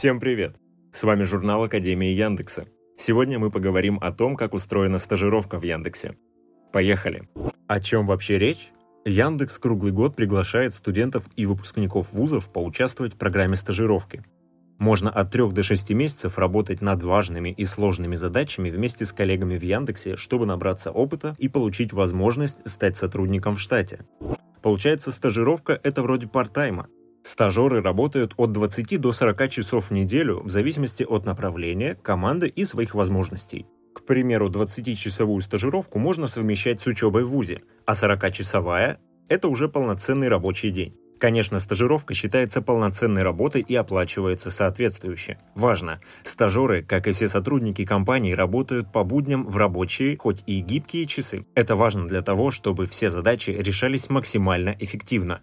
Всем привет! С вами журнал Академии Яндекса. Сегодня мы поговорим о том, как устроена стажировка в Яндексе. Поехали! О чем вообще речь? Яндекс круглый год приглашает студентов и выпускников вузов поучаствовать в программе стажировки. Можно от 3 до 6 месяцев работать над важными и сложными задачами вместе с коллегами в Яндексе, чтобы набраться опыта и получить возможность стать сотрудником в штате. Получается, стажировка – это вроде парт-тайма. Стажеры работают от 20 до 40 часов в неделю в зависимости от направления, команды и своих возможностей. К примеру, 20-часовую стажировку можно совмещать с учебой в ВУЗе, а 40-часовая – это уже полноценный рабочий день. Конечно, стажировка считается полноценной работой и оплачивается соответствующе. Важно, стажеры, как и все сотрудники компании, работают по будням в рабочие, хоть и гибкие часы. Это важно для того, чтобы все задачи решались максимально эффективно.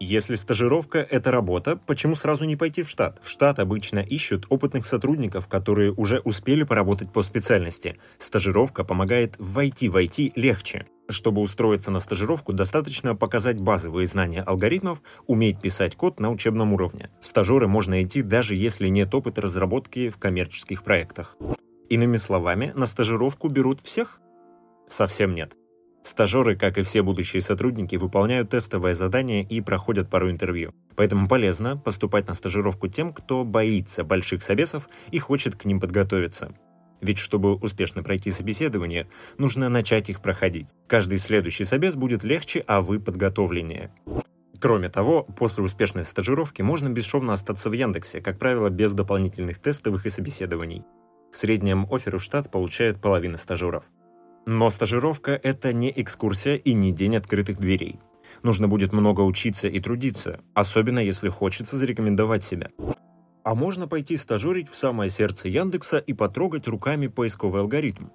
Если стажировка – это работа, почему сразу не пойти в штат? В штат обычно ищут опытных сотрудников, которые уже успели поработать по специальности. Стажировка помогает войти в IT легче. Чтобы устроиться на стажировку, достаточно показать базовые знания алгоритмов, уметь писать код на учебном уровне. В стажеры можно идти даже если нет опыта разработки в коммерческих проектах. Иными словами, на стажировку берут всех? Совсем нет. Стажеры, как и все будущие сотрудники, выполняют тестовое задание и проходят пару интервью. Поэтому полезно поступать на стажировку тем, кто боится больших собесов и хочет к ним подготовиться. Ведь чтобы успешно пройти собеседование, нужно начать их проходить. Каждый следующий собес будет легче, а вы подготовленнее. Кроме того, после успешной стажировки можно бесшовно остаться в Яндексе, как правило, без дополнительных тестовых и собеседований. В среднем оферы в штат получает половина стажеров. Но стажировка – это не экскурсия и не день открытых дверей. Нужно будет много учиться и трудиться, особенно если хочется зарекомендовать себя. А можно пойти стажерить в самое сердце Яндекса и потрогать руками поисковый алгоритм.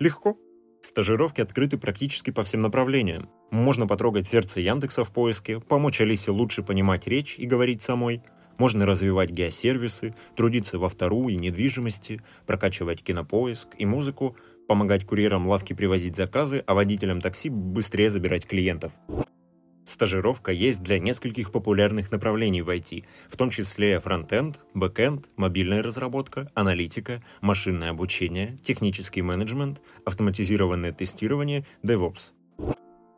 Легко. Стажировки открыты практически по всем направлениям. Можно потрогать сердце Яндекса в поиске, помочь Алисе лучше понимать речь и говорить самой. Можно развивать геосервисы, трудиться в Авто.ру и Недвижимости, прокачивать кинопоиск и музыку, помогать курьерам лавки привозить заказы, а водителям такси быстрее забирать клиентов. Стажировка есть для нескольких популярных направлений в IT, в том числе фронтенд, бэкенд, мобильная разработка, аналитика, машинное обучение, технический менеджмент, автоматизированное тестирование, DevOps.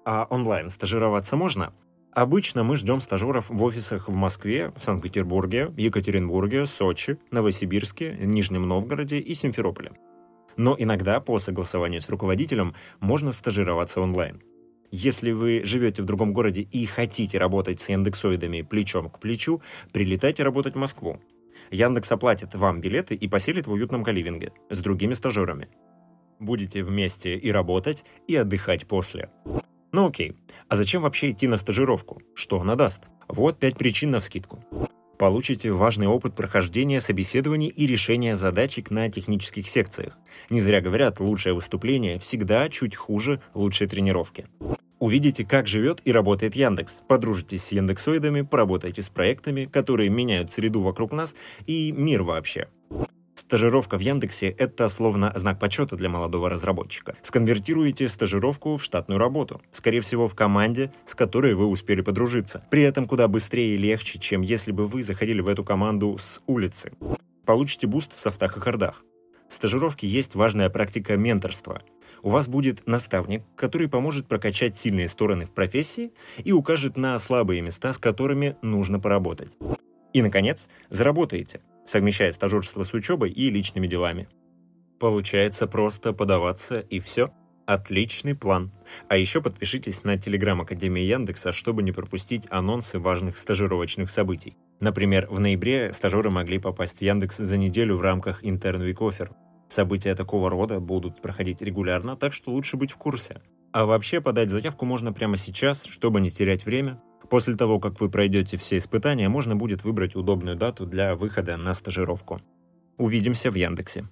А онлайн стажироваться можно? Обычно мы ждем стажеров в офисах в Москве, Санкт-Петербурге, Екатеринбурге, Сочи, Новосибирске, Нижнем Новгороде и Симферополе. Но иногда по согласованию с руководителем можно стажироваться онлайн. Если вы живете в другом городе и хотите работать с индексоидами плечом к плечу, прилетайте работать в Москву. Яндекс оплатит вам билеты и поселит в уютном каливинге с другими стажерами. Будете вместе и работать, и отдыхать после. Ну окей, а зачем вообще идти на стажировку? Что она даст? Вот пять причин на вскидку. Получите важный опыт прохождения собеседований и решения задачек на технических секциях. Не зря говорят, лучшее выступление всегда чуть хуже лучшей тренировки. Увидите, как живет и работает Яндекс. Подружитесь с яндексоидами, поработайте с проектами, которые меняют среду вокруг нас и мир вообще. Стажировка в Яндексе – это словно знак почета для молодого разработчика. Сконвертируете стажировку в штатную работу. Скорее всего, в команде, с которой вы успели подружиться. При этом куда быстрее и легче, чем если бы вы заходили в эту команду с улицы. Получите буст в софтах и хардах. В стажировке есть важная практика менторства у вас будет наставник, который поможет прокачать сильные стороны в профессии и укажет на слабые места, с которыми нужно поработать. И, наконец, заработаете, совмещая стажерство с учебой и личными делами. Получается просто подаваться и все. Отличный план. А еще подпишитесь на телеграм Академии Яндекса, чтобы не пропустить анонсы важных стажировочных событий. Например, в ноябре стажеры могли попасть в Яндекс за неделю в рамках Intern Week Offer. События такого рода будут проходить регулярно, так что лучше быть в курсе. А вообще подать заявку можно прямо сейчас, чтобы не терять время. После того, как вы пройдете все испытания, можно будет выбрать удобную дату для выхода на стажировку. Увидимся в Яндексе.